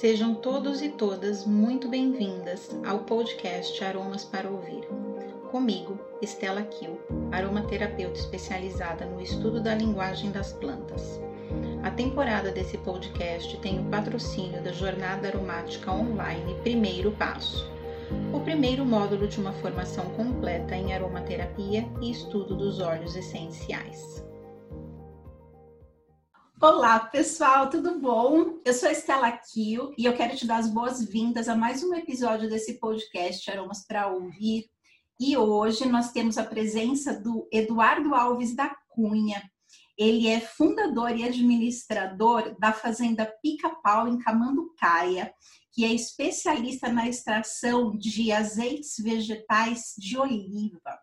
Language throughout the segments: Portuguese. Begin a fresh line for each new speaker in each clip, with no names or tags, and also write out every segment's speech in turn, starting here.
Sejam todos e todas muito bem-vindas ao podcast Aromas para Ouvir. Comigo, Estela Kiel, aromaterapeuta especializada no estudo da linguagem das plantas. A temporada desse podcast tem o patrocínio da Jornada Aromática Online Primeiro Passo, o primeiro módulo de uma formação completa em aromaterapia e estudo dos óleos essenciais.
Olá, pessoal, tudo bom? Eu sou a Estela Kio e eu quero te dar as boas-vindas a mais um episódio desse podcast Aromas para Ouvir. E hoje nós temos a presença do Eduardo Alves da Cunha. Ele é fundador e administrador da Fazenda Pica-Pau em Camanducaia, que é especialista na extração de azeites vegetais de oliva.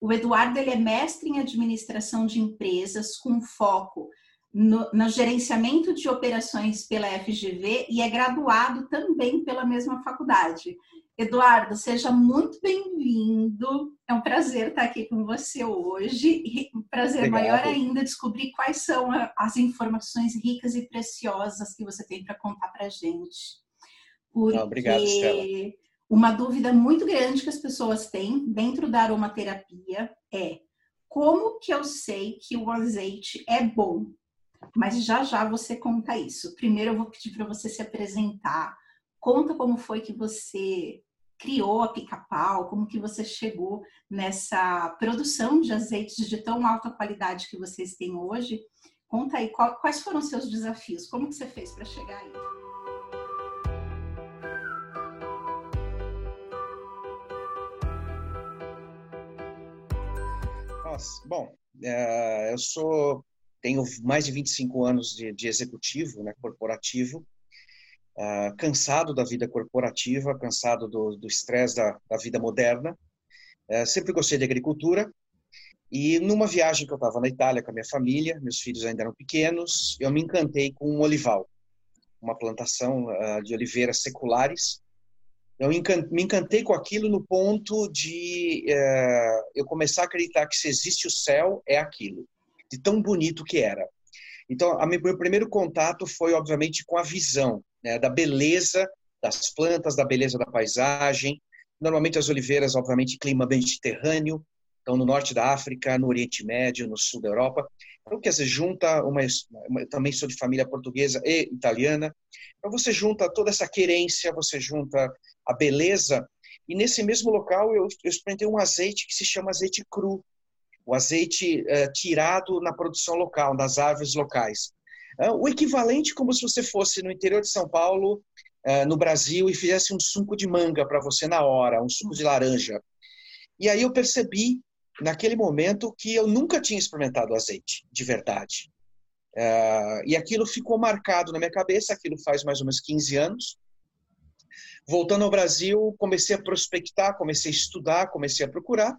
O Eduardo ele é mestre em administração de empresas com foco no, no, gerenciamento de operações pela FGV e é graduado também pela mesma faculdade. Eduardo, seja muito bem-vindo. É um prazer estar aqui com você hoje e um prazer Obrigado. maior ainda descobrir quais são as informações ricas e preciosas que você tem para contar para a gente.
Porque Obrigado, Stella.
uma dúvida muito grande que as pessoas têm dentro da aromaterapia é como que eu sei que o azeite é bom? Mas já já você conta isso. Primeiro eu vou pedir para você se apresentar. Conta como foi que você criou a pica-pau, como que você chegou nessa produção de azeites de tão alta qualidade que vocês têm hoje. Conta aí quais foram os seus desafios, como que você fez para chegar aí?
Nossa, bom, é, eu sou tenho mais de 25 anos de, de executivo, né, corporativo, uh, cansado da vida corporativa, cansado do estresse da, da, vida moderna. Uh, sempre gostei de agricultura. E numa viagem que eu estava na Itália com a minha família, meus filhos ainda eram pequenos, eu me encantei com um olival, uma plantação uh, de oliveiras seculares. Eu me encantei com aquilo no ponto de uh, eu começar a acreditar que se existe o céu, é aquilo de tão bonito que era. Então, o meu primeiro contato foi, obviamente, com a visão né, da beleza das plantas, da beleza da paisagem. Normalmente as oliveiras, obviamente, clima mediterrâneo, então no norte da África, no Oriente Médio, no sul da Europa. Então, quer dizer, junta uma, uma também sou de família portuguesa e italiana. Então você junta toda essa querência, você junta a beleza. E nesse mesmo local eu, eu experimentei um azeite que se chama azeite cru, o azeite é, tirado na produção local, das árvores locais. É, o equivalente como se você fosse no interior de São Paulo, é, no Brasil, e fizesse um suco de manga para você na hora, um suco de laranja. E aí eu percebi, naquele momento, que eu nunca tinha experimentado azeite, de verdade. e aquilo ficou marcado na minha cabeça, aquilo faz mais ou menos 15 anos. Voltando ao Brasil, comecei a prospectar, comecei a estudar, comecei a procurar.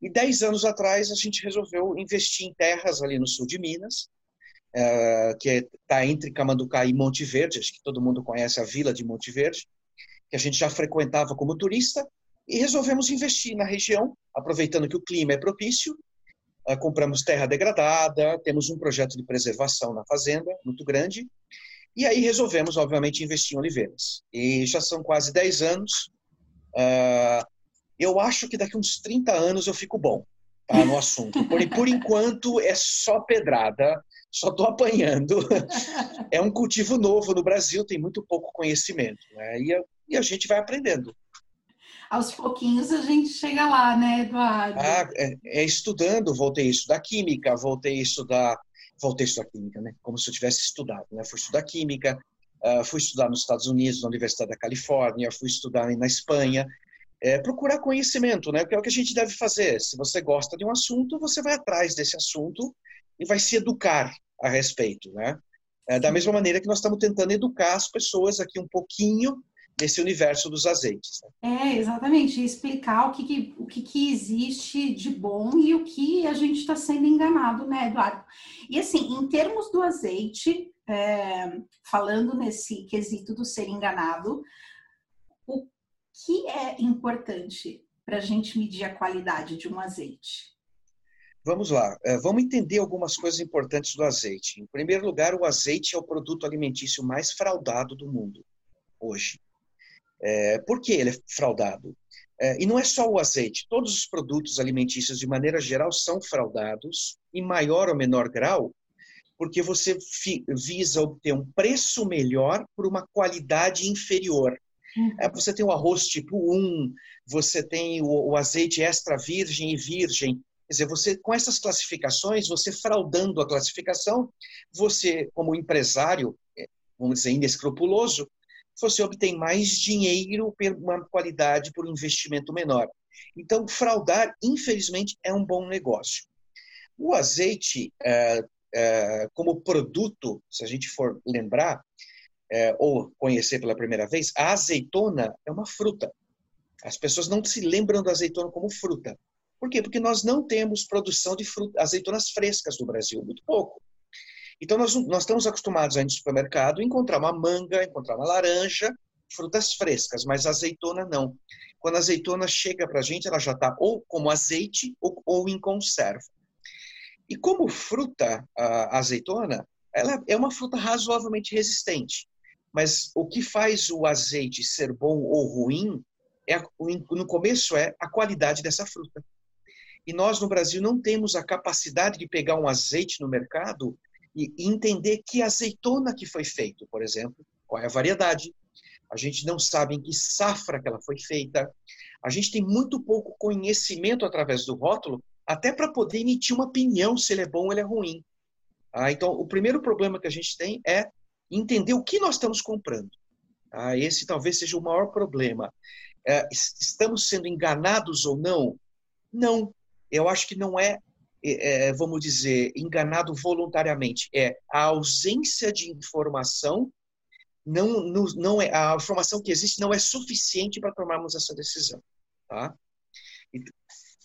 E dez anos atrás a gente resolveu investir em terras ali no sul de Minas, uh, que está entre Camanducá e Monte Verde, acho que todo mundo conhece a vila de Monte Verde, que a gente já frequentava como turista, e resolvemos investir na região, aproveitando que o clima é propício. Uh, compramos terra degradada, temos um projeto de preservação na fazenda, muito grande, e aí resolvemos, obviamente, investir em oliveiras. E já são quase 10 anos. Uh, eu acho que daqui uns 30 anos eu fico bom tá, no assunto. Porém, por enquanto é só pedrada, só estou apanhando. É um cultivo novo no Brasil, tem muito pouco conhecimento. Né? E, a, e a gente vai aprendendo.
Aos pouquinhos a gente chega lá, né, Eduardo?
Ah, é, é estudando, voltei a estudar química, voltei a estudar, voltei a estudar química, né? Como se eu tivesse estudado, né? Fui estudar química, uh, fui estudar nos Estados Unidos, na Universidade da Califórnia, fui estudar na Espanha, é, procurar conhecimento, né? Que é o que a gente deve fazer. Se você gosta de um assunto, você vai atrás desse assunto e vai se educar a respeito, né? É, da mesma maneira que nós estamos tentando educar as pessoas aqui um pouquinho desse universo dos azeites.
Né? É, exatamente. Explicar o que, que o que, que, existe de bom e o que a gente está sendo enganado, né, Eduardo? E assim, em termos do azeite, é, falando nesse quesito do ser enganado, o que é importante para a gente medir a qualidade de um azeite?
Vamos lá, é, vamos entender algumas coisas importantes do azeite. Em primeiro lugar, o azeite é o produto alimentício mais fraudado do mundo. hoje. É, por que ele é fraudado? É, e não é só o azeite, todos os produtos alimentícios, de maneira geral, são fraudados, em maior ou menor grau, porque você visa obter um preço melhor por uma qualidade inferior. Uhum. É, você tem o arroz tipo 1, você tem o, o, azeite extra virgem e virgem. Quer dizer, você com essas classificações, você fraudando a classificação, você, como empresário, é, vamos dizer, inescrupuloso, você obtém mais dinheiro por uma qualidade, por um investimento menor. Então, fraudar, infelizmente, é um bom negócio. O azeite, é, como produto, se a gente for lembrar, é, ou conhecer pela primeira vez, a azeitona é uma fruta. As pessoas não se lembram da azeitona como fruta. Por quê? Porque nós não temos produção de fruta, azeitonas frescas no Brasil, muito pouco. Então, nós, nós estamos acostumados a ir no supermercado encontrar uma manga, encontrar uma laranja, frutas frescas, mas azeitona não. Quando a azeitona chega para a gente, ela já está ou como azeite ou, ou em conserva. E como fruta, a azeitona, ela é uma fruta razoavelmente resistente. Mas o que faz o azeite ser bom ou ruim, é, no começo, é a qualidade dessa fruta. E nós, no Brasil, não temos a capacidade de pegar um azeite no mercado e entender que azeitona que foi feito, por exemplo, qual é a variedade. A gente não sabe em que safra que ela foi feita. A gente tem muito pouco conhecimento através do rótulo, até para poder emitir uma opinião se ele é bom ou ele é ruim. Ah, então, o primeiro problema que a gente tem é entender o que nós estamos comprando. Ah, esse talvez seja o maior problema. É, estamos sendo enganados ou não? Não. Eu acho que não é é, é, vamos dizer, enganado voluntariamente. É a ausência de informação, não, não, não é, a informação que existe não é suficiente para tomarmos essa decisão. Tá?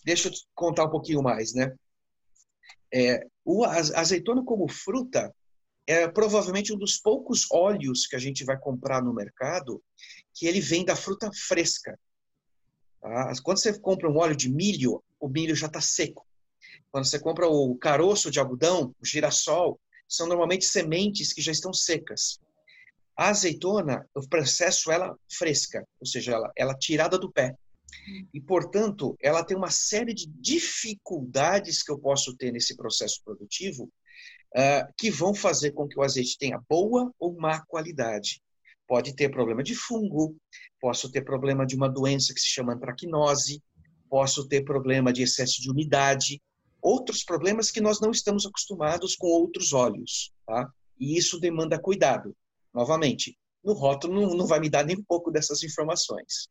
Deixa eu contar um pouquinho mais. Né? É, o azeitona como fruta é provavelmente um dos poucos óleos que a gente vai comprar no mercado que ele vem da fruta fresca. Tá? Quando você compra um óleo de milho, o milho já está seco. Quando você compra o caroço de algodão, o girassol, são normalmente sementes que já estão secas. A azeitona, o processo ela fresca, ou seja, ela, ela tirada do pé. E, portanto, ela tem uma série de dificuldades que eu posso ter nesse processo produtivo uh, que vão fazer com que o azeite tenha boa ou má qualidade. Pode ter problema de fungo, posso ter problema de uma doença que se chama antracnose, posso ter problema de excesso de umidade, outros problemas que nós não estamos acostumados com outros óleos, tá? E isso demanda cuidado. Novamente, no rótulo não, não vai me dar nem um pouco dessas informações.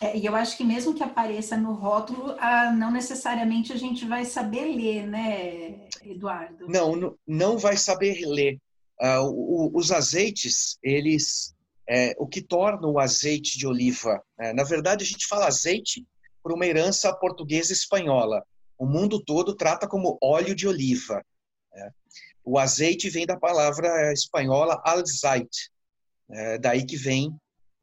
É, e eu acho que mesmo que apareça no rótulo, ah, não necessariamente a gente vai saber ler, né, Eduardo?
Não, não vai saber ler. Ah, o, os azeites, eles, é, o que torna o azeite de oliva, é, na verdade a gente fala azeite por uma herança portuguesa espanhola o mundo todo trata como óleo de oliva. Né? O azeite vem da palavra espanhola alzait, né? daí que vem.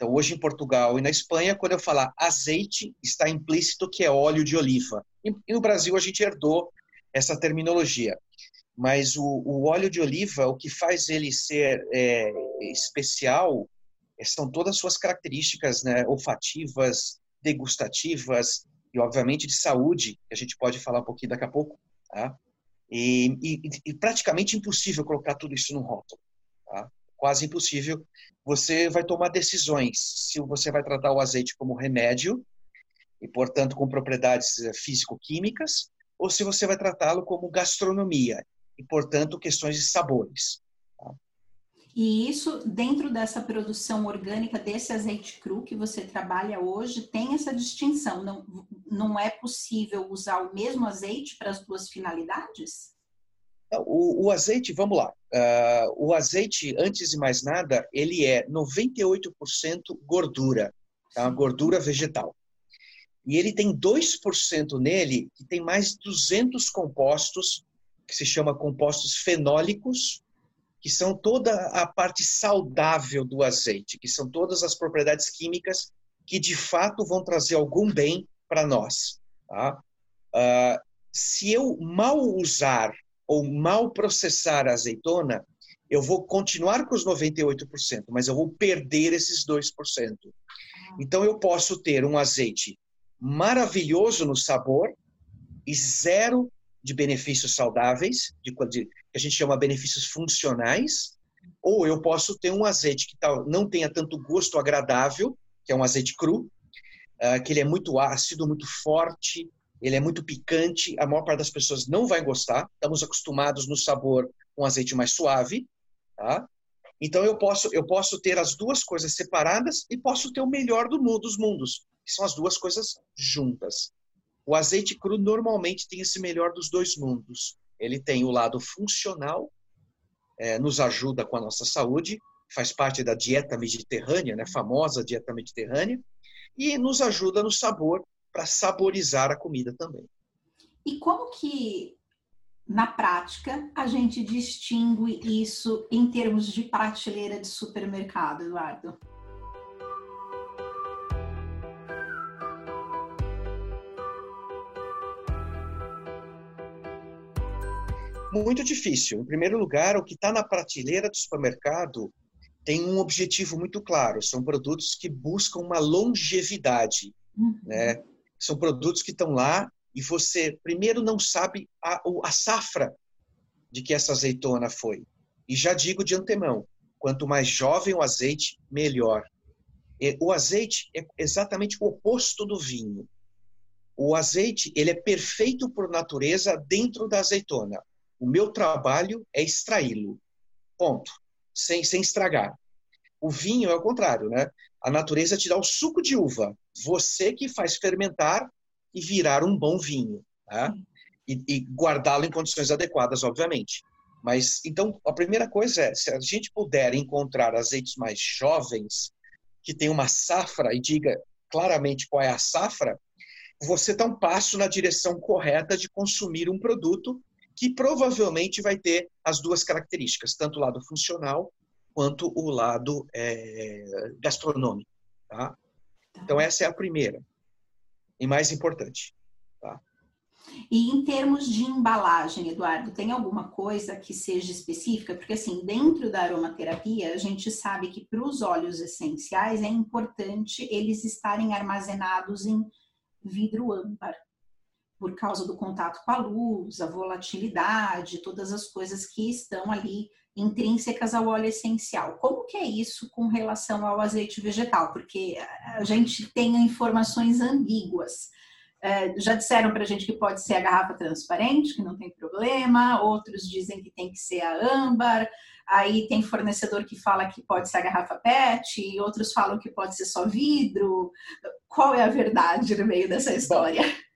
Então, hoje em Portugal e na Espanha, quando eu falar azeite, está implícito que é óleo de oliva. E no Brasil a gente herdou essa terminologia. Mas o, o óleo de oliva, o que faz ele ser é, especial são todas as suas características né, olfativas, degustativas, e, obviamente, de saúde, que a gente pode falar um pouquinho daqui a pouco, tá? E, e, e praticamente impossível colocar tudo isso no rótulo? Quase impossível. Você vai tomar decisões se você vai tratar o azeite como remédio, e, portanto, com propriedades eh, físico-químicas, ou se você vai tratá-lo como gastronomia, e, portanto, questões de sabores.
E isso, dentro dessa produção orgânica, desse azeite cru que você trabalha hoje, tem essa distinção. Não, não é possível usar o mesmo azeite para as duas finalidades?
O, o azeite, vamos lá. Uh, o azeite, antes de mais nada, ele é 98% gordura, tá? gordura vegetal. E ele tem 2% nele que tem mais 200 compostos, que se chama compostos fenólicos, que são toda a parte saudável do azeite, que são todas as propriedades químicas que de fato vão trazer algum bem para nós. Tá? Uh, se eu mal usar ou mal processar a azeitona, eu vou continuar com os 98%, mas eu vou perder esses 2%. Então eu posso ter um azeite maravilhoso no sabor e zero de benefícios saudáveis, de, de, que a gente chama benefícios funcionais, ou eu posso ter um azeite que tal, não tenha tanto gosto agradável, que é um azeite cru, uh, que ele é muito ácido, muito forte, ele é muito picante, a maior parte das pessoas não vai gostar. Estamos acostumados no sabor com azeite mais suave, tá? Então eu posso eu posso ter as duas coisas separadas e posso ter o melhor do mundo, dos mundos, que são as duas coisas juntas. O azeite cru normalmente tem esse melhor dos dois mundos. Ele tem o lado funcional, é, nos ajuda com a nossa saúde, faz parte da dieta mediterrânea, né, famosa dieta mediterrânea, e nos ajuda no sabor para saborizar a comida também.
E como que na prática a gente distingue isso em termos de prateleira de supermercado, Eduardo?
Muito difícil. Em primeiro lugar, o que está na prateleira do supermercado tem um objetivo muito claro. São produtos que buscam uma longevidade. Uhum. Né? São produtos que estão lá e você, primeiro, não sabe a, a safra de que essa azeitona foi. E já digo de antemão, quanto mais jovem o azeite, melhor. O azeite é exatamente o oposto do vinho. O azeite ele é perfeito por natureza dentro da azeitona. O meu trabalho é extraí-lo. Ponto. Sem, sem estragar. O vinho é o contrário, né? A natureza te dá o suco de uva. Você que faz fermentar e virar um bom vinho. Tá? E, e guardá-lo em condições adequadas, obviamente. Mas, então, a primeira coisa é, se a gente puder encontrar azeites mais jovens, que tem uma safra, e diga claramente qual é a safra, você está um passo na direção correta de consumir um produto que provavelmente vai ter as duas características, tanto o lado funcional quanto o lado é, gastronômico. Tá? tá? Então, essa é a primeira e mais importante. Tá?
E em termos de embalagem, Eduardo, tem alguma coisa que seja específica? Porque, assim, dentro da aromaterapia, a gente sabe que para os óleos essenciais é importante eles estarem armazenados em vidro âmbar por causa do contato com a luz, a volatilidade, todas as coisas que estão ali intrínsecas ao óleo essencial. Como que é isso com relação ao azeite vegetal? Porque a gente tem informações ambíguas. É, já disseram para a gente que pode ser a garrafa transparente, que não tem problema, outros dizem que tem que ser a âmbar, aí tem fornecedor que fala que pode ser a garrafa PET, e outros falam que pode ser só vidro. Qual é a verdade no meio dessa história? Bom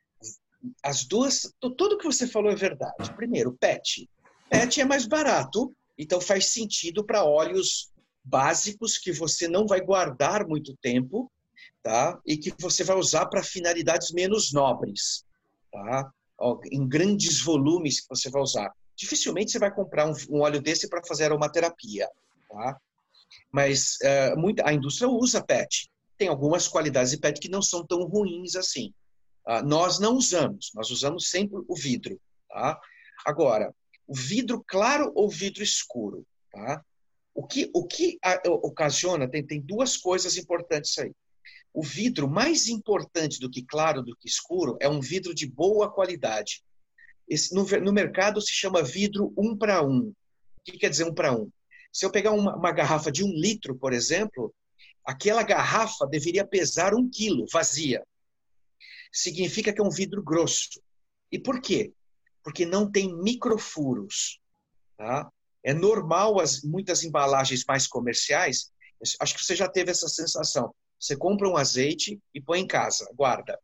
as duas, tudo que você falou é verdade. Primeiro, PET. PET é mais barato, então faz sentido para óleos básicos que você não vai guardar muito tempo, tá? E que você vai usar para finalidades menos nobres, tá? Em grandes volumes que você vai usar. Dificilmente você vai comprar um, óleo desse para fazer aromaterapia, tá? Mas uh, a indústria usa PET. Tem algumas qualidades de PET que não são tão ruins assim. Ah, nós não usamos, nós usamos sempre o vidro. Tá? Agora, o vidro claro ou vidro escuro? Tá? O que, o que ocasiona, tem, tem duas coisas importantes aí. O vidro mais importante do que claro, do que escuro, é um vidro de boa qualidade. Esse, no, no mercado se chama vidro um para um. O que quer dizer um para um? Se eu pegar uma, uma garrafa de um litro, por exemplo, aquela garrafa deveria pesar um quilo, vazia significa que é um vidro grosso. E por quê? Porque não tem microfuros. Tá? É normal as muitas embalagens mais comerciais. Acho que você já teve essa sensação. Você compra um azeite e põe em casa, guarda.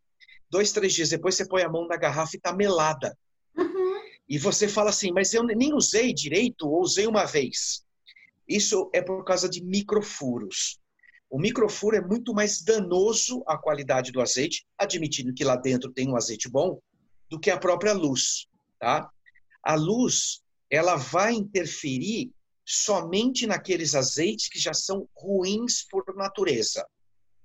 Dois, três dias depois você põe a mão na garrafa e está melada. Uhum. E você fala assim, mas eu nem usei direito ou usei uma vez. Isso é por causa de microfuros. O microfuro é muito mais danoso à qualidade do azeite, admitindo que lá dentro tem um azeite bom, do que a própria luz. Tá? A luz ela vai interferir somente naqueles azeites que já são ruins por natureza.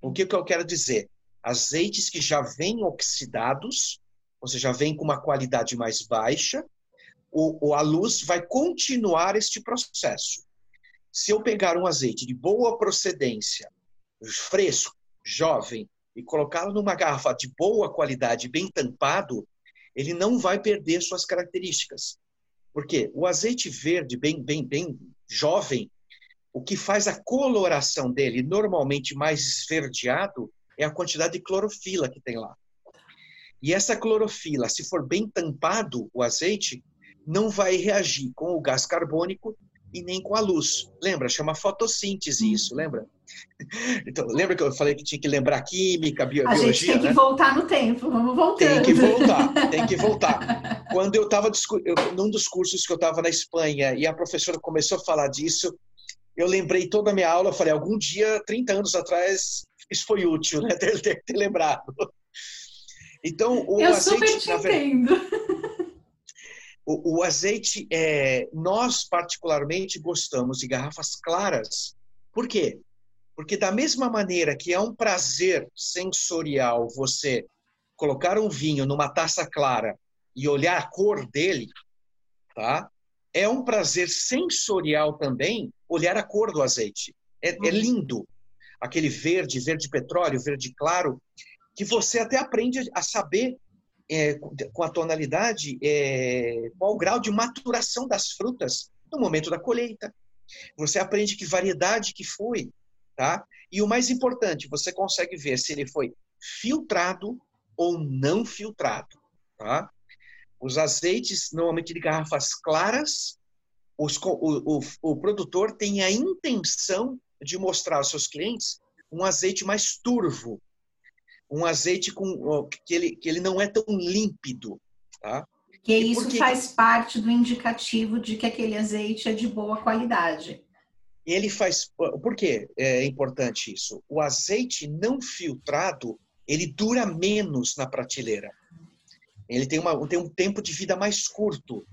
O que, que eu quero dizer? Azeites que já vêm oxidados, ou seja, vêm com uma qualidade mais baixa, o, a luz vai continuar este processo. Se eu pegar um azeite de boa procedência, fresco, jovem, e colocá-lo numa garrafa de boa qualidade, bem tampado, ele não vai perder suas características. Porque o azeite verde, bem, bem, bem jovem, o que faz a coloração dele normalmente mais esverdeado é a quantidade de clorofila que tem lá. E essa clorofila, se for bem tampado o azeite, não vai reagir com o gás carbônico e nem com a luz. Lembra? Chama fotossíntese uhum. isso, lembra? Então, lembra que eu falei que tinha que lembrar química, biologia?
A gente tem que
né?
voltar no tempo, vamos voltar.
Tem que voltar, tem que voltar. Quando eu estava num dos cursos que eu estava na Espanha e a professora começou a falar disso, eu lembrei toda a minha aula, eu falei, algum dia, 30 anos atrás, isso foi útil, né? Ter, ter, ter lembrado.
Então, o eu azeite, super te entendo.
O, o, azeite, é, nós particularmente gostamos de garrafas claras. Por quê? Porque da mesma maneira que é um prazer sensorial você colocar um vinho numa taça clara e olhar a cor dele, tá? É um prazer sensorial também olhar a cor do azeite. É, é uhum. lindo. Aquele verde, verde petróleo, verde claro, que você até aprende a saber é, com a tonalidade é, qual o grau de maturação das frutas no momento da colheita. Você aprende que variedade que foi, tá? E o mais importante, você consegue ver se ele foi filtrado ou não filtrado, tá? Os azeites, normalmente de garrafas claras, os, o, o, o produtor tem a intenção de mostrar aos seus clientes um azeite mais turvo, um azeite com que ele, que ele não é tão límpido, tá?
Que isso porque... faz parte do indicativo de que aquele azeite é de boa qualidade.
Ele faz. Por que é importante isso? O azeite não filtrado ele dura menos na prateleira. Ele tem, uma, tem um tempo de vida mais curto.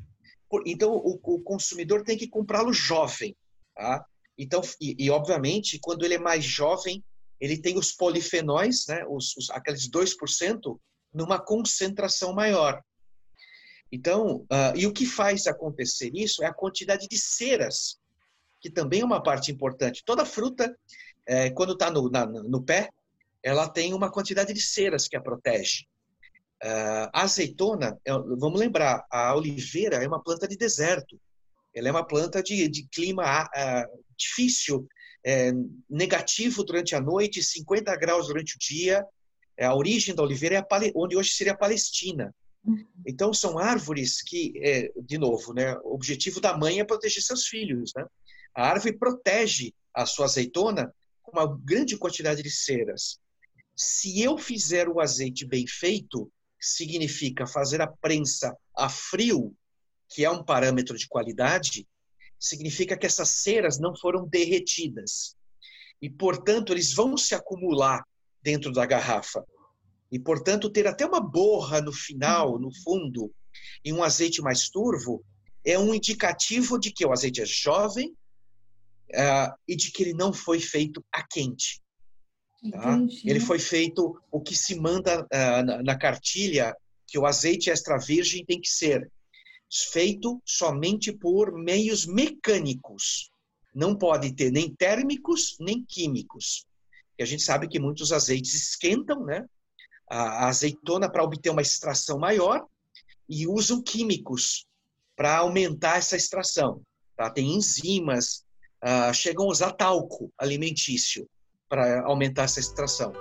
Então, o, o consumidor tem que comprá-lo jovem. Tá? Então, e, e, obviamente, quando ele é mais jovem, ele tem os polifenóis, né, os, os, aqueles 2%, numa concentração maior. Então, uh, e o que faz acontecer isso é a quantidade de ceras, que também é uma parte importante. Toda fruta, é, quando está no, no pé, ela tem uma quantidade de ceras que a protege. Uh, a azeitona, é, vamos lembrar, a oliveira é uma planta de deserto. Ela é uma planta de, de clima uh, difícil é, negativo durante a noite, 50 graus durante o dia. É, a origem da oliveira é a, onde hoje seria a Palestina. Uhum. Então, são árvores que, é, de novo, né, o objetivo da mãe é proteger seus filhos. Né? A árvore protege a sua azeitona com uma grande quantidade de ceras. Se eu fizer o azeite bem feito, significa fazer a prensa a frio, que é um parâmetro de qualidade, significa que essas ceras não foram derretidas. E, portanto, eles vão se acumular dentro da garrafa. E, portanto, ter até uma borra no final, no fundo, e um azeite mais turvo, é um indicativo de que o azeite é jovem uh, e de que ele não foi feito a quente. Tá? Ele foi feito o que se manda uh, na, na cartilha, que o azeite extra virgem tem que ser feito somente por meios mecânicos. Não pode ter nem térmicos nem químicos. E a gente sabe que muitos azeites esquentam, né? A azeitona para obter uma extração maior e usam químicos para aumentar essa extração. Tá? Tem enzimas, uh, chegam a usar talco alimentício para aumentar essa extração.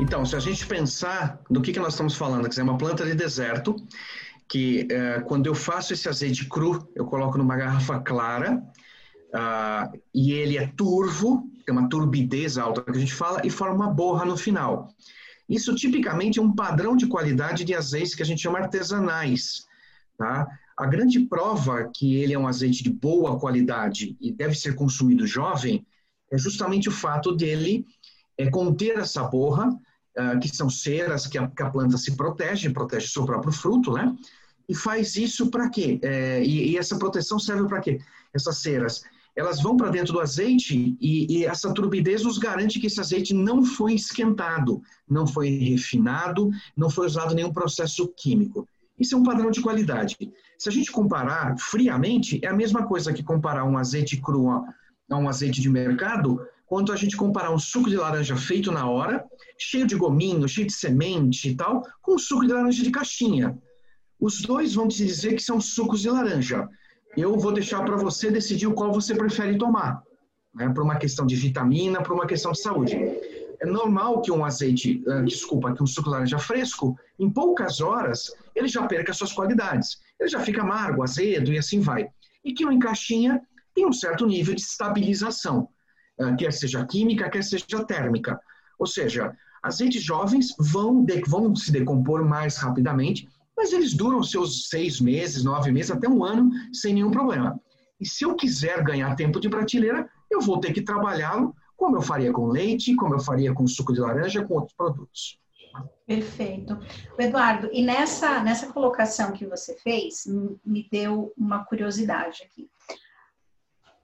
Então, se a gente pensar do que, que nós estamos falando, quer dizer, uma planta de deserto, que é, quando eu faço esse azeite cru, eu coloco numa garrafa clara, uh, e ele é turvo, tem uma turbidez alta que a gente fala, e forma uma borra no final. Isso tipicamente é um padrão de qualidade de azeites que a gente chama artesanais. Tá? A grande prova que ele é um azeite de boa qualidade e deve ser consumido jovem é justamente o fato dele é, conter essa borra, que são ceras que a, que a, planta se protege, protege seu próprio fruto, né? E faz isso para quê? É, e, e, essa proteção serve para quê? Essas ceras, elas vão para dentro do azeite e, e, essa turbidez nos garante que esse azeite não foi esquentado, não foi refinado, não foi usado nenhum processo químico. Isso é um padrão de qualidade. Se a gente comparar friamente, é a mesma coisa que comparar um azeite cru a, a um azeite de mercado, quanto a gente comparar um suco de laranja feito na hora, cheio de gominho, cheio de semente e tal, com um suco de laranja de caixinha. Os dois vão te dizer que são sucos de laranja eu vou deixar para você decidir o qual você prefere tomar, né, por uma questão de vitamina, por uma questão de saúde. É normal que um azeite, uh, desculpa, que um suco de laranja fresco, em poucas horas, ele já perca suas qualidades. Ele já fica amargo, azedo e assim vai. E que no encaixinha tem um certo nível de estabilização, uh, quer seja química, quer seja térmica. Ou seja, azeites jovens vão, de, vão se decompor mais rapidamente mas eles duram seus seis meses, nove meses, até um ano, sem nenhum problema. E se eu quiser ganhar tempo de prateleira, eu vou ter que trabalhá-lo como eu faria com leite, como eu faria com suco de laranja, com outros produtos.
Perfeito. Eduardo, e nessa, nessa colocação que você fez, me deu uma curiosidade aqui.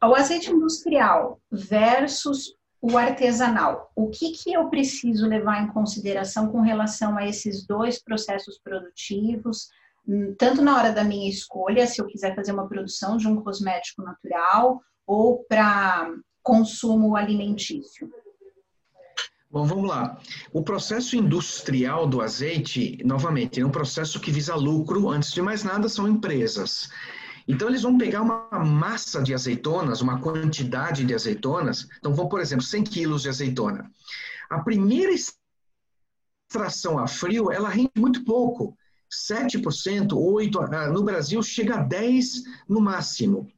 O azeite industrial versus o artesanal. O que, que eu preciso levar em consideração com relação a esses dois processos produtivos, hum, tanto na hora da minha escolha, se eu quiser fazer uma produção de um cosmético natural ou para consumo alimentício?
Bom, vamos lá. O processo industrial do azeite, novamente, é um processo que visa lucro. Antes de mais nada, são empresas. Então, eles vão pegar uma massa de azeitonas, uma quantidade de azeitonas. Então, vão, por exemplo, 100 quilos de azeitona. A primeira extração a frio, ela rende muito pouco. 7%, 8%, ah, no Brasil chega a 10% no máximo.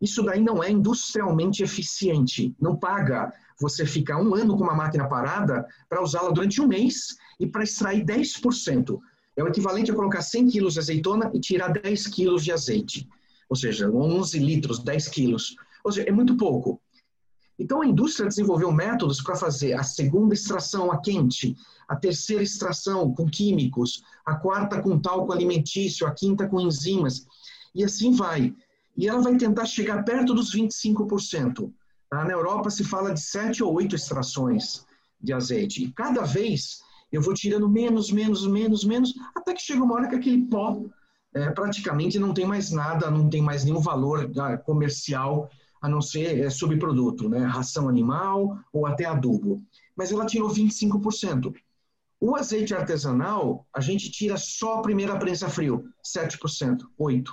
Isso daí não é industrialmente eficiente. Não paga você ficar um ano com uma máquina parada para usá-la durante um mês e para extrair 10%. É o equivalente a colocar 100 quilos de azeitona e tirar 10 quilos de azeite ou seja, 11 litros, 10 quilos. Ou seja, é muito pouco. Então, a indústria desenvolveu métodos para fazer a segunda extração a quente, a terceira extração com químicos, a quarta com talco alimentício, a quinta com enzimas, e assim vai. E ela vai tentar chegar perto dos 25%. Tá? Na Europa se fala de 7 ou 8 extrações de azeite. E cada vez eu vou tirando menos, menos, menos, menos, até que chega uma hora que aquele pó é, praticamente não tem mais nada, não tem mais nenhum valor ah, comercial a não ser é, subproduto, né? ração animal ou até adubo. Mas ela tirou 25%. O azeite artesanal, a gente tira só a primeira prensa frio, 7%, 8%.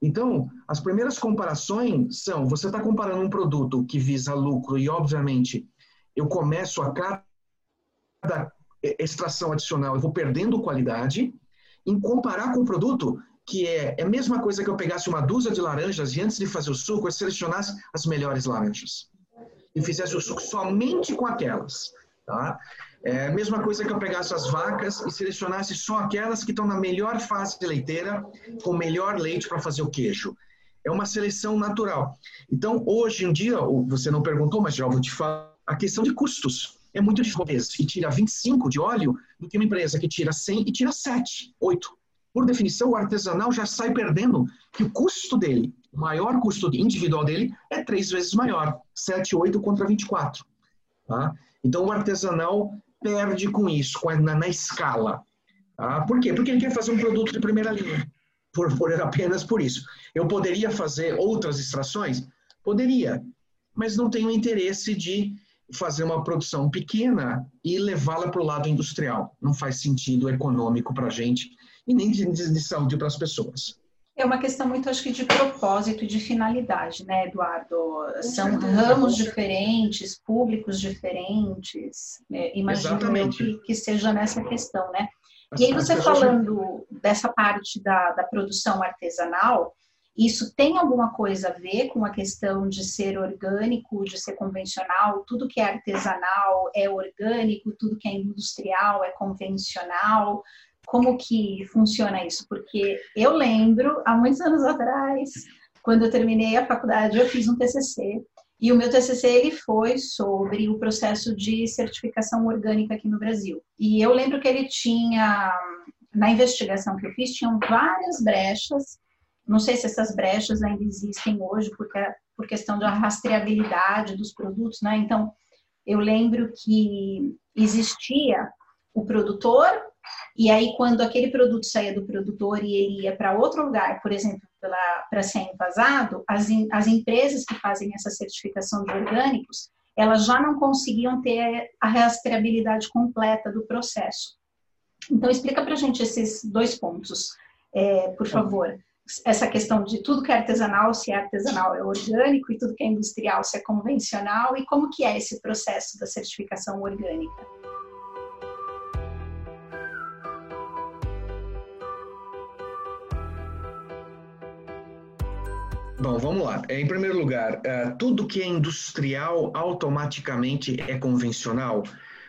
Então, as primeiras comparações são: você está comparando um produto que visa lucro e, obviamente, eu começo a cada extração adicional, eu vou perdendo qualidade, em comparar com o produto que é, é a mesma coisa que eu pegasse uma dúzia de laranjas e antes de fazer o suco eu selecionasse as melhores laranjas e fizesse o suco somente com aquelas, tá? É a mesma coisa que eu pegasse as vacas e selecionasse só aquelas que estão na melhor fase leiteira, com melhor leite para fazer o queijo. É uma seleção natural. Então, hoje em dia, você não perguntou, mas já vou te falar, a questão de custos é muito diferente. E tira 25 de óleo do que uma empresa que tira 100 e tira 7, 8. Por definição, o artesanal já sai perdendo que o custo dele, o maior custo individual dele, é três vezes maior, 7, 8 contra 24. Tá? Então, o artesanal perde com isso, na, na, escala. Tá? Por quê? Porque ele quer fazer um produto de primeira linha, por, por apenas por isso. Eu poderia fazer outras extrações? Poderia, mas não tenho interesse de fazer uma produção pequena e levá-la para o lado industrial. Não faz sentido econômico para a gente e nem de, de saúde para as pessoas.
É uma questão muito, acho que, de propósito e de finalidade, né, Eduardo? São ramos diferentes, públicos diferentes. Né? Imagino que, que seja nessa questão, né? E aí você falando dessa parte da, da produção artesanal, isso tem alguma coisa a ver com a questão de ser orgânico, de ser convencional? Tudo que é artesanal é orgânico, tudo que é industrial é convencional? Como que funciona isso? Porque eu lembro, há muitos anos atrás, quando eu terminei a faculdade, eu fiz um TCC e o meu TCC ele foi sobre o processo de certificação orgânica aqui no Brasil. E eu lembro que ele tinha, na investigação que eu fiz, tinham várias brechas não sei se essas brechas ainda existem hoje, porque por questão da rastreabilidade dos produtos, né? Então, eu lembro que existia o produtor, e aí quando aquele produto saía do produtor e ele ia para outro lugar, por exemplo, para ser envasado, as, as empresas que fazem essa certificação de orgânicos, elas já não conseguiam ter a rastreabilidade completa do processo. Então, explica para a gente esses dois pontos, é, por favor. Essa questão de tudo que é artesanal, se é artesanal é orgânico, e tudo que é industrial, se é convencional, e como que é esse processo da certificação orgânica.
Bom, vamos lá. Em primeiro lugar, uh, tudo que é industrial automaticamente é convencional?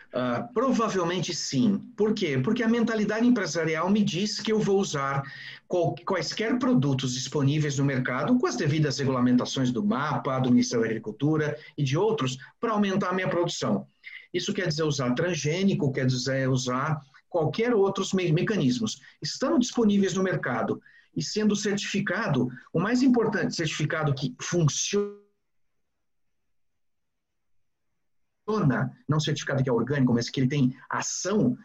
Uh, provavelmente sim. Por quê? Porque a mentalidade empresarial me diz que eu vou usar qual, quaisquer produtos disponíveis no mercado, com as devidas regulamentações do MAPA, do Ministério da Agricultura e de outros, para aumentar a minha produção. Isso quer dizer usar transgênico, quer dizer usar qualquer outros me mecanismos. Estando disponíveis no mercado e sendo certificado, o mais importante, certificado que funciona, não certificado que é orgânico, mas que ele tem ação,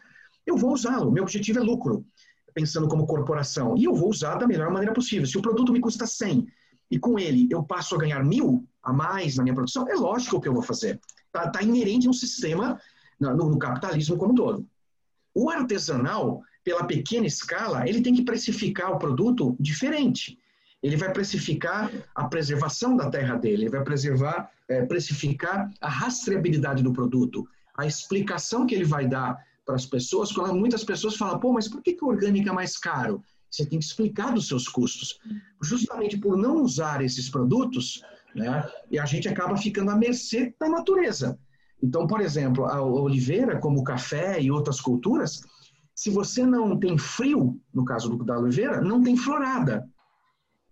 eu vou usá-lo. Meu objetivo é lucro, pensando como corporação. E eu vou usar da melhor maneira possível. Se o produto me custa 100 e com ele eu passo a ganhar mil a mais na minha produção, é lógico que eu vou fazer. Está tá inerente a um sistema no, no capitalismo como um todo. O artesanal, pela pequena escala, ele tem que precificar o produto diferente. Ele vai precificar a preservação da terra dele, ele vai preservar, é, precificar a rastreabilidade do produto, a explicação que ele vai dar para as pessoas, quando muitas pessoas falam, pô, mas por que, que o orgânico é mais caro? Você tem que explicar dos seus custos. Justamente por não usar esses produtos, né, e a gente acaba ficando à mercê da natureza. Então, por exemplo, a oliveira, como o café e outras culturas, se você não tem frio, no caso da oliveira, não tem florada.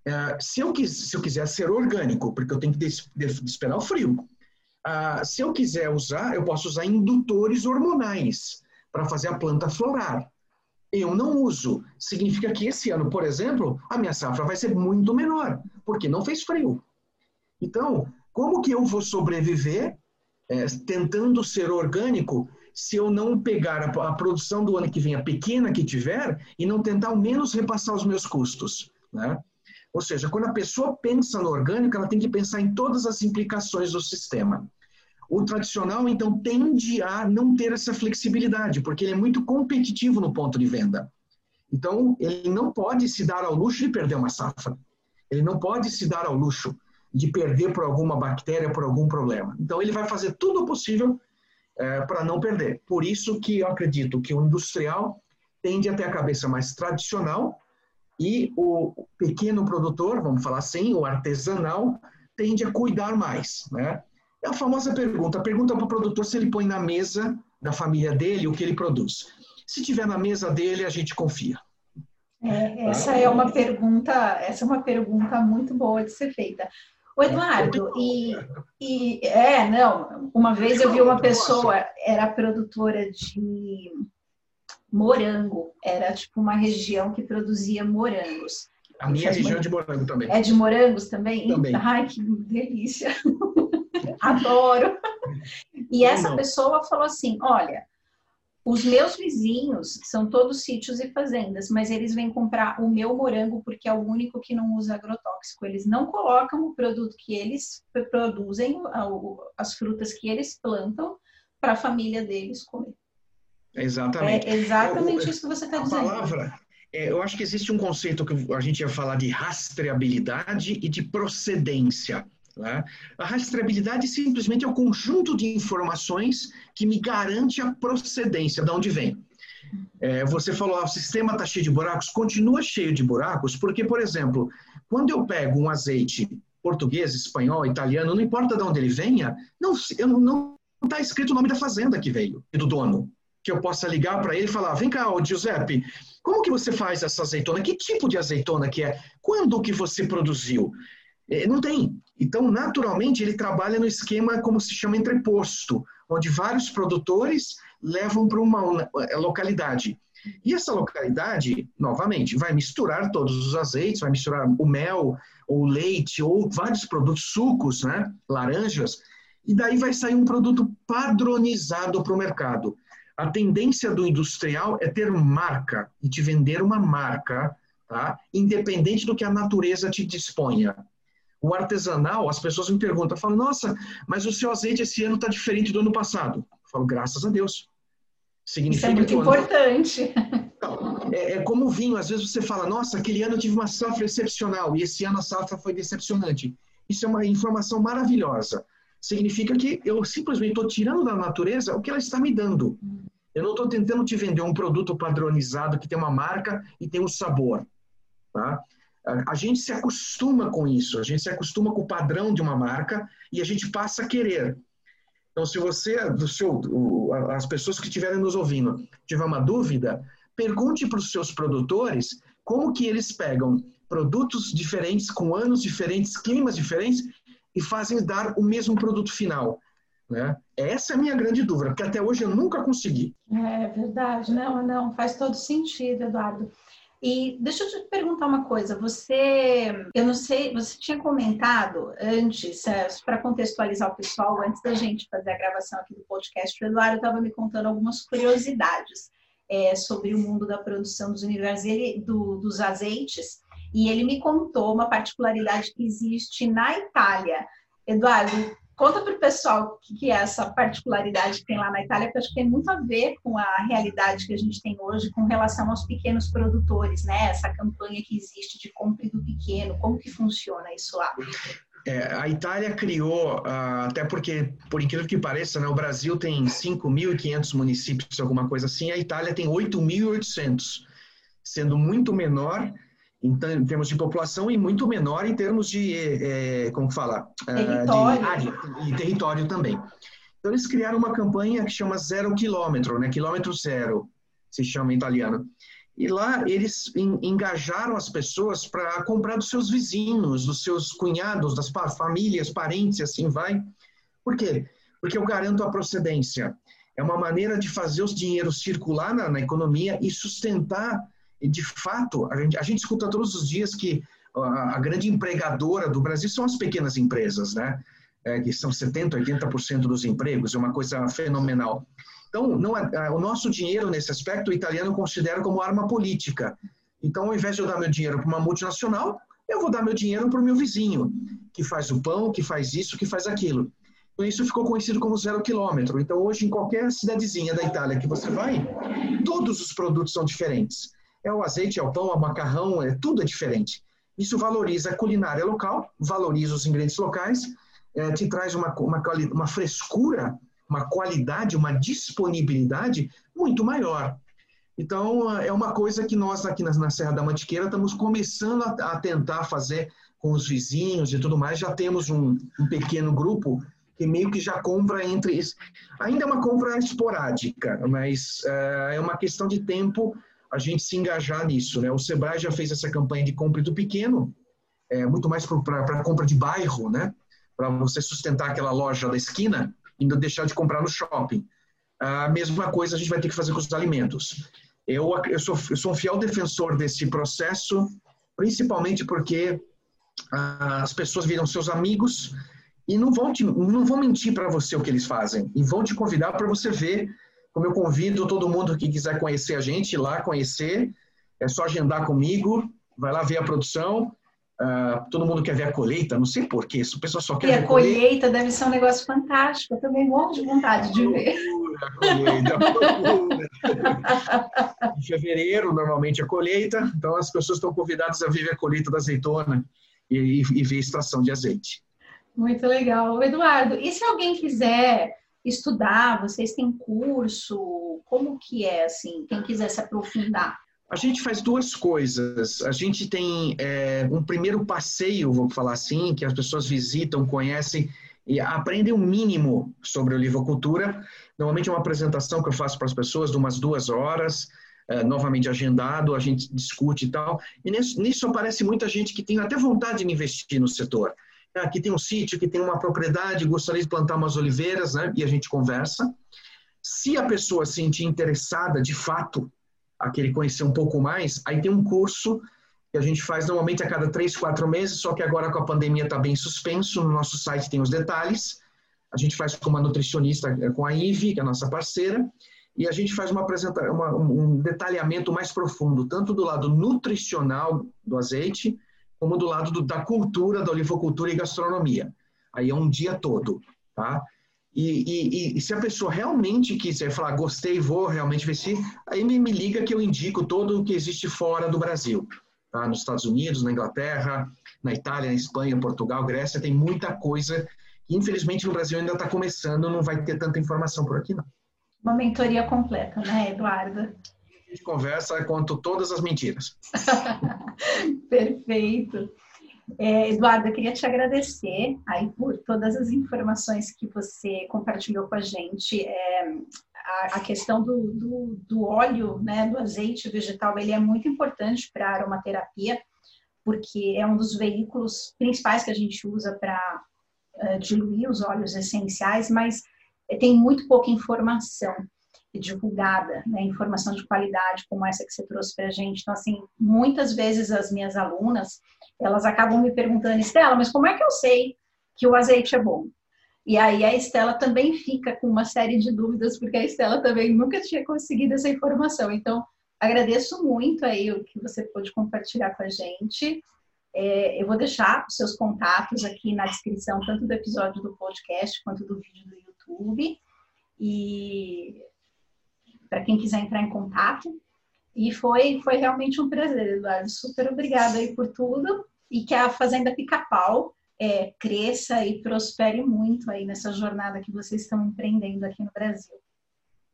É, se, eu quis, se, eu quiser ser orgânico, porque eu tenho que des, des, esperar o frio, uh, se eu quiser usar, eu posso usar indutores hormonais para fazer a planta florar. Eu não uso. Significa que esse ano, por exemplo, a minha safra vai ser muito menor, porque não fez frio. Então, como que eu vou sobreviver é, tentando ser orgânico se eu não pegar a, a, produção do ano que vem, a pequena que tiver, e não tentar ao menos repassar os meus custos, né? Ou seja, quando a pessoa pensa no orgânico, ela tem que pensar em todas as implicações do sistema. O tradicional, então, tende a não ter essa flexibilidade, porque ele é muito competitivo no ponto de venda. Então, ele não pode se dar ao luxo de perder uma safra. Ele não pode se dar ao luxo de perder por alguma bactéria, por algum problema. Então, ele vai fazer tudo o possível é, para não perder. Por isso que eu acredito que o industrial tende a ter a cabeça mais tradicional e o pequeno produtor, vamos falar assim, o artesanal, tende a cuidar mais. Né? É a famosa pergunta. Pergunta para o produtor se ele põe na mesa da família dele o que ele produz. Se tiver na mesa dele, a gente confia.
É, essa é uma pergunta, essa é uma pergunta muito boa de ser feita. O Eduardo, e, e é, não, uma vez eu vi uma pessoa, era produtora de morango, era tipo uma região que produzia morangos.
A minha região é de morango também.
É de morangos também?
Também.
Ai, que delícia. Adoro. E essa pessoa falou assim: olha, os meus vizinhos são todos sítios e fazendas, mas eles vêm comprar o meu morango porque é o único que não usa agrotóxico. Eles não colocam o produto que eles produzem, as frutas que eles plantam, para a família deles comer.
Exatamente.
É exatamente é, isso que você está dizendo.
Palavra, é, eu acho que existe um conceito que a gente ia falar de rastreabilidade e de procedência. Né? A rastreabilidade simplesmente é o conjunto de informações que me garante a procedência, de onde vem. É, você falou, ah, o sistema está cheio de buracos, continua cheio de buracos, porque, por exemplo, quando eu pego um azeite português, espanhol, italiano, não importa de onde ele venha, não está escrito o nome da fazenda que veio, e do dono. Que eu possa ligar para ele e falar, vem cá, ô Giuseppe, como que você faz essa azeitona? Que tipo de azeitona que é? Quando que você produziu? É, não tem. Então, naturalmente, ele trabalha no esquema como se chama entreposto, onde vários produtores levam para uma localidade. E essa localidade, novamente, vai misturar todos os azeites, vai misturar o mel, ou leite, ou vários produtos, sucos, né? laranjas, e daí vai sair um produto padronizado para o mercado. A tendência do industrial é ter marca e te vender uma marca, tá? independente do que a natureza te disponha. O artesanal, as pessoas me perguntam, falam, nossa, mas o seu azeite esse ano está diferente do ano passado. Eu falo, graças a Deus.
Significa Isso é muito importante.
Ano... É, é como vinho, às vezes você fala, nossa, aquele ano eu tive uma safra excepcional e esse ano a safra foi decepcionante. Isso é uma informação maravilhosa. Significa que eu simplesmente estou tirando da natureza o que ela está me dando. Eu não estou tentando te vender um produto padronizado que tem uma marca e tem um sabor. Tá? A gente se acostuma com isso, a gente se acostuma com o padrão de uma marca e a gente passa a querer. Então, se você, do seu, as pessoas que estiverem nos ouvindo, tiver uma dúvida, pergunte para os seus produtores como que eles pegam produtos diferentes, com anos diferentes, climas diferentes, e fazem dar o mesmo produto final. Né? Essa é a minha grande dúvida, porque até hoje eu nunca consegui.
É verdade, não, não, faz todo sentido, Eduardo. E deixa eu te perguntar uma coisa. Você, eu não sei, você tinha comentado antes, é, para contextualizar o pessoal, antes da gente fazer a gravação aqui do podcast, o Eduardo estava me contando algumas curiosidades é, sobre o mundo da produção dos universos, do, dos azeites, e ele me contou uma particularidade que existe na Itália. Eduardo, Conta para o pessoal o que é essa particularidade que tem lá na Itália, porque acho que tem muito a ver com a realidade que a gente tem hoje com relação aos pequenos produtores, né? Essa campanha que existe de compra do pequeno, como que funciona isso lá?
É, a Itália criou, ah, até porque, por incrível que pareça, né, o Brasil tem 5.500 municípios, alguma coisa assim, a Itália tem 8.800, sendo muito menor então, em termos de população e muito menor em termos de, é, como fala?
Ah, território.
De área e território também. Então, eles criaram uma campanha que chama Zero Quilômetro, né? Quilômetro Zero, se chama em italiano. E lá eles engajaram as pessoas para comprar dos seus vizinhos, dos seus cunhados, das famílias, parentes, assim vai. Por quê? Porque eu garanto a procedência. É uma maneira de fazer os dinheiros circular na, na economia e sustentar e, de fato, a gente, a gente escuta todos os dias que a, a grande empregadora do Brasil são as pequenas empresas, né? É, que são 70%, 80% dos empregos, é uma coisa fenomenal. Então, não é, é, o nosso dinheiro, nesse aspecto, o italiano considera como arma política. Então, ao invés de eu dar meu dinheiro para uma multinacional, eu vou dar meu dinheiro para o meu vizinho, que faz o pão, que faz isso, que faz aquilo. Então, isso ficou conhecido como zero quilômetro. Então, hoje, em qualquer cidadezinha da Itália que você vai, todos os produtos são diferentes. É o azeite, é o pão, é o macarrão, é tudo é diferente. Isso valoriza a culinária local, valoriza os ingredientes locais, é, te traz uma, uma, uma frescura, uma qualidade, uma disponibilidade muito maior. Então, é uma coisa que nós aqui na, Serra da Mantiqueira estamos começando a, a, tentar fazer com os vizinhos e tudo mais. Já temos um, um pequeno grupo que meio que já compra entre. Ainda é uma compra esporádica, mas uh, é uma questão de tempo a gente se engajar nisso. Né? O Sebrae já fez essa campanha de compra do pequeno, é, muito mais para compra de bairro, né? para você sustentar aquela loja da esquina e não deixar de comprar no shopping. A mesma coisa a gente vai ter que fazer com os alimentos. Eu, eu, sou, eu sou um fiel defensor desse processo, principalmente porque ah, as pessoas viram seus amigos e não vão, te, não vão mentir para você o que eles fazem, e vão te convidar para você ver como eu convido todo mundo que quiser conhecer a gente, lá conhecer, é só agendar comigo, vai lá ver a produção. Uh, todo mundo quer ver a colheita, não sei porquê, o pessoal só quer
e ver a colheita. colheita deve ser um negócio fantástico, eu também morro de vontade de ver.
Colheita, em fevereiro, normalmente, a colheita, então as pessoas estão convidadas a ver a colheita da azeitona e, e, e ver a extração de azeite.
Muito legal. Eduardo, e se alguém quiser estudar? Vocês têm curso? Como que é, assim, quem quiser se aprofundar?
A gente faz duas coisas. A gente tem é, um primeiro passeio, vou falar assim, que as pessoas visitam, conhecem e aprendem o um mínimo sobre olivocultura. Normalmente é uma apresentação que eu faço para as pessoas de umas duas horas, é, novamente agendado, a gente discute e tal. E nisso, nisso aparece muita gente que tem até vontade de investir no setor aqui tem um sítio, aqui tem uma propriedade, gostaria de plantar umas oliveiras, né? E a gente conversa. Se a pessoa se sentir interessada, de fato, a querer conhecer um pouco mais, aí tem um curso que a gente faz normalmente a cada três, quatro meses, só que agora com a pandemia está bem suspenso, no nosso site tem os detalhes. A gente faz com uma nutricionista, eh, com a Ive, que é a nossa parceira, e a gente faz uma uma, um detalhamento mais profundo, tanto do lado nutricional do azeite, como do lado do, da cultura, da olivocultura e gastronomia. Aí é um dia todo, tá? E, e, e, se a pessoa realmente quiser falar, gostei, vou realmente ver se, aí me, me liga que eu indico todo o que existe fora do Brasil. Tá? Nos Estados Unidos, na Inglaterra, na Itália, na Espanha, Portugal, Grécia, tem muita coisa infelizmente no Brasil ainda está começando, não vai ter tanta informação por aqui não.
Uma mentoria completa, né, Eduardo?
Gente conversa, conto todas as mentiras.
Perfeito. É, Eduardo, eu queria te agradecer aí por todas as informações que você compartilhou com a gente. É, a, a, questão do, do, do, óleo, né, do azeite vegetal, ele é muito importante para a aromaterapia, porque é um dos veículos principais que a gente usa para uh, diluir os óleos essenciais, mas tem muito pouca informação divulgada, né, informação de qualidade como essa que você trouxe para a gente. Então, assim, muitas vezes as minhas alunas, elas acabam me perguntando, Estela, mas como é que eu sei que o azeite é bom? E aí a Estela também fica com uma série de dúvidas, porque a Estela também nunca tinha conseguido essa informação. Então, agradeço muito aí o que você pôde compartilhar com a gente. É, eu vou deixar os seus contatos aqui na descrição, tanto do episódio do podcast quanto do vídeo do YouTube. E para quem quiser entrar em contato. E foi, foi realmente um prazer, Eduardo. Super obrigada aí por tudo e que a Fazenda Pica-Pau é, cresça e prospere muito aí nessa jornada que vocês estão empreendendo aqui no Brasil.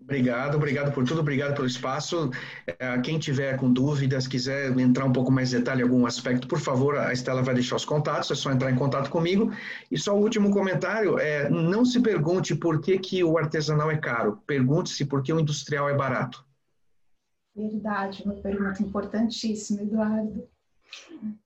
Obrigado, obrigado por tudo, obrigado pelo espaço. É, quem tiver com dúvidas, quiser entrar um pouco mais em detalhe em algum aspecto, por favor, a Estela vai deixar os contatos, é só entrar em contato comigo. E só o último comentário, é, não se pergunte por que, que o artesanal é caro, pergunte-se por que o industrial é barato.
Verdade, uma pergunta importantíssima, Eduardo.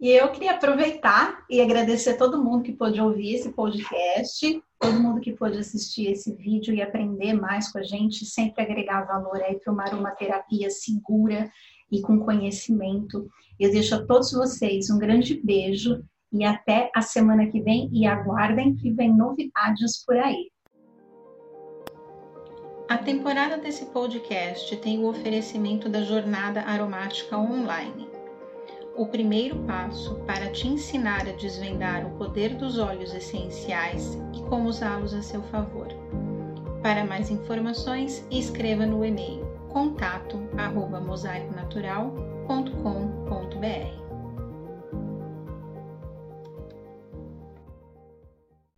E eu queria aproveitar e agradecer todo mundo que pôde ouvir esse podcast, todo mundo que pôde assistir esse vídeo e aprender mais com a gente, sempre agregar valor aí para uma aromaterapia segura e com conhecimento. Eu deixo a todos vocês um grande beijo e até a semana que vem e aguardem que vem novidades por aí.
A temporada desse podcast tem o oferecimento da Jornada Aromática Online o primeiro passo para te ensinar a desvendar o poder dos óleos essenciais e como usá-los a seu favor. Para mais informações, escreva no e-mail contato@mosaiconatural.com.br.